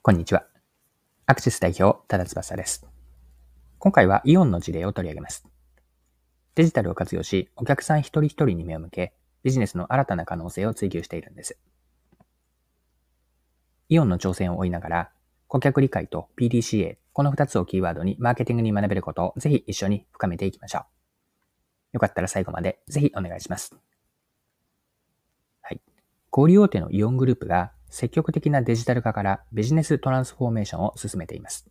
こんにちは。アクシス代表、多田翼です。今回はイオンの事例を取り上げます。デジタルを活用し、お客さん一人一人に目を向け、ビジネスの新たな可能性を追求しているんです。イオンの挑戦を追いながら、顧客理解と PDCA、この2つをキーワードにマーケティングに学べることをぜひ一緒に深めていきましょう。よかったら最後までぜひお願いします。はい。小売大手のイオングループが積極的なデジタル化からビジネストランスフォーメーションを進めています。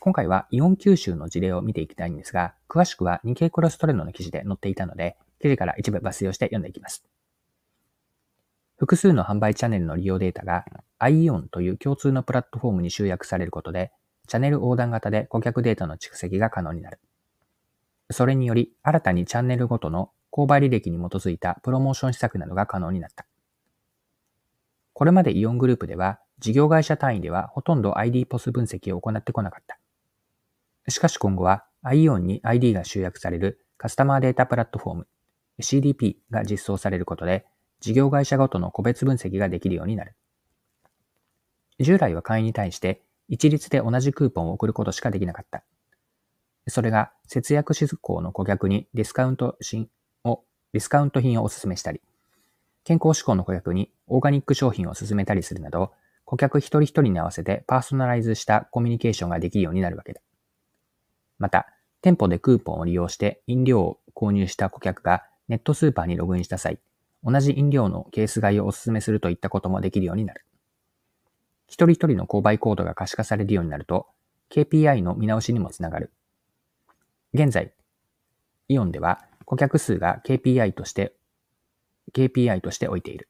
今回はイオン吸収の事例を見ていきたいんですが、詳しくは日経クロストレンドの記事で載っていたので、記事から一部抜粋をして読んでいきます。複数の販売チャンネルの利用データが iON という共通のプラットフォームに集約されることで、チャンネル横断型で顧客データの蓄積が可能になる。それにより、新たにチャンネルごとの購買履歴に基づいたプロモーション施策などが可能になった。これまでイオングループでは、事業会社単位ではほとんど ID ポス分析を行ってこなかった。しかし今後は iON に ID が集約されるカスタマーデータプラットフォーム CDP が実装されることで、事業会社ごとの個別分析ができるようになる。従来は会員に対して一律で同じクーポンを送ることしかできなかった。それが節約志向の顧客にディスカウント品を、ディスカウント品をお勧めしたり、健康志向の顧客にオーガニック商品を勧めたりするなど、顧客一人一人に合わせてパーソナライズしたコミュニケーションができるようになるわけだ。また、店舗でクーポンを利用して飲料を購入した顧客がネットスーパーにログインした際、同じ飲料のケース買いをお勧めするといったこともできるようになる。一人一人の購買コードが可視化されるようになると、KPI の見直しにもつながる。現在、イオンでは顧客数が KPI として KPI として置いている。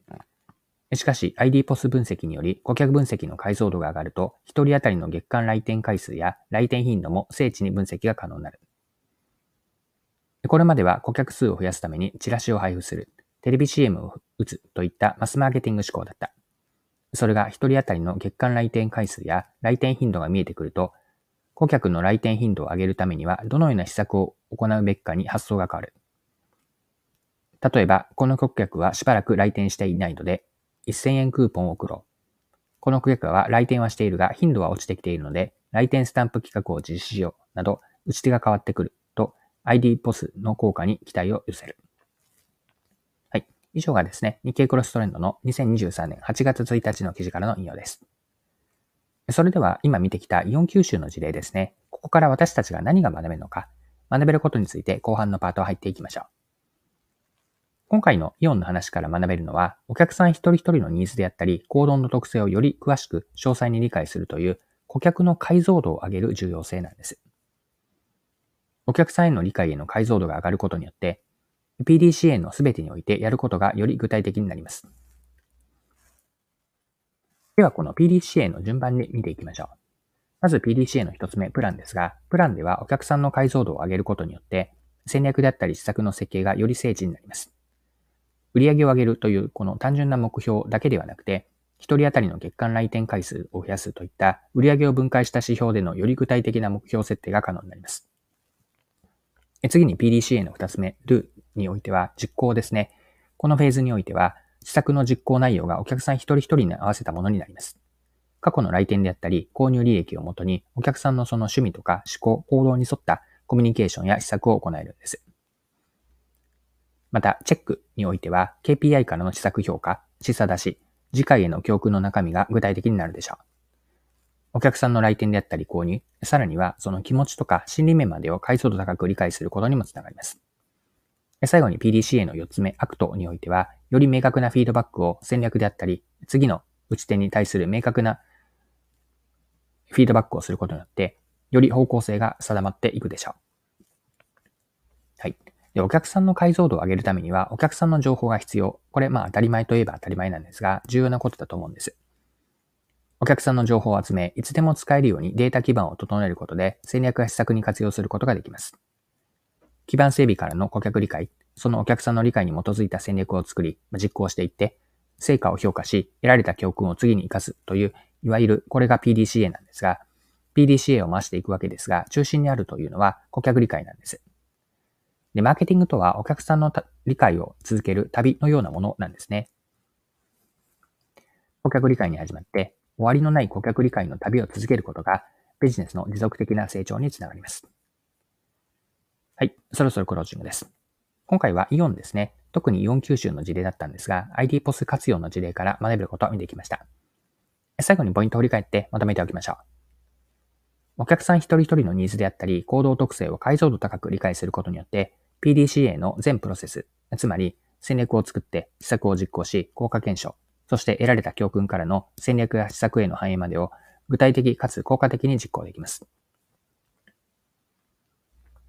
しかし ID ポス分析により顧客分析の解像度が上がると、1人当たりの月間来店回数や来店頻度も精緻に分析が可能になる。これまでは顧客数を増やすためにチラシを配布する、テレビ CM を打つといったマスマーケティング思考だった。それが1人当たりの月間来店回数や来店頻度が見えてくると、顧客の来店頻度を上げるためにはどのような施策を行うべきかに発想が変わる。例えば、この顧客はしばらく来店していないので、1000円クーポンを送ろう。この顧客は来店はしているが、頻度は落ちてきているので、来店スタンプ企画を実施しよう。など、打ち手が変わってくると、ID ポスの効果に期待を寄せる。はい。以上がですね、日経クロストレンドの2023年8月1日の記事からの引用です。それでは、今見てきたイオン九州の事例ですね。ここから私たちが何が学べるのか、学べることについて後半のパート入っていきましょう。今回のイオンの話から学べるのは、お客さん一人一人のニーズであったり、行動の特性をより詳しく詳細に理解するという顧客の解像度を上げる重要性なんです。お客さんへの理解への解像度が上がることによって、PDCA の全てにおいてやることがより具体的になります。では、この PDCA の順番に見ていきましょう。まず PDCA の一つ目、プランですが、プランではお客さんの解像度を上げることによって、戦略であったり施策の設計がより精緻になります。売上を上げるというこの単純な目標だけではなくて、一人当たりの月間来店回数を増やすといった売上を分解した指標でのより具体的な目標設定が可能になります。次に PDCA の二つ目、do においては実行ですね。このフェーズにおいては、施策の実行内容がお客さん一人一人に合わせたものになります。過去の来店であったり、購入履歴をもとに、お客さんのその趣味とか思考、行動に沿ったコミュニケーションや施策を行えるんです。また、チェックにおいては、KPI からの施策評価、示唆出し、次回への教訓の中身が具体的になるでしょう。お客さんの来店であったり購入、さらにはその気持ちとか心理面までを解像度高く理解することにもつながります。最後に PDCA の4つ目、アクトにおいては、より明確なフィードバックを戦略であったり、次の打ち手に対する明確なフィードバックをすることによって、より方向性が定まっていくでしょう。はい。で、お客さんの解像度を上げるためには、お客さんの情報が必要。これ、まあ当たり前といえば当たり前なんですが、重要なことだと思うんです。お客さんの情報を集め、いつでも使えるようにデータ基盤を整えることで、戦略や施策に活用することができます。基盤整備からの顧客理解、そのお客さんの理解に基づいた戦略を作り、実行していって、成果を評価し、得られた教訓を次に活かすという、いわゆるこれが PDCA なんですが、PDCA を回していくわけですが、中心にあるというのは顧客理解なんです。で、マーケティングとはお客さんの理解を続ける旅のようなものなんですね。顧客理解に始まって、終わりのない顧客理解の旅を続けることがビジネスの持続的な成長につながります。はい、そろそろクロージングです。今回はイオンですね。特にイオン九州の事例だったんですが、ID ポス活用の事例から学べることを見ていきました。最後にポイントを振り返ってまとめておきましょう。お客さん一人一人のニーズであったり、行動特性を解像度高く理解することによって、PDCA の全プロセス、つまり戦略を作って施策を実行し、効果検証、そして得られた教訓からの戦略や施策への反映までを具体的かつ効果的に実行できます。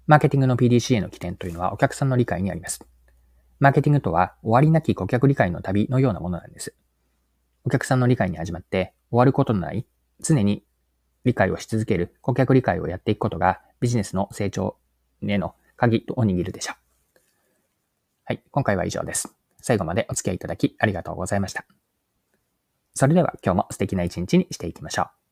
マーケティングの PDCA の起点というのはお客さんの理解にあります。マーケティングとは終わりなき顧客理解の旅のようなものなんです。お客さんの理解に始まって終わることのない常に理解をし続ける顧客理解をやっていくことがビジネスの成長への鍵を握るでしょう。はい、今回は以上です。最後までお付き合いいただきありがとうございました。それでは今日も素敵な一日にしていきましょう。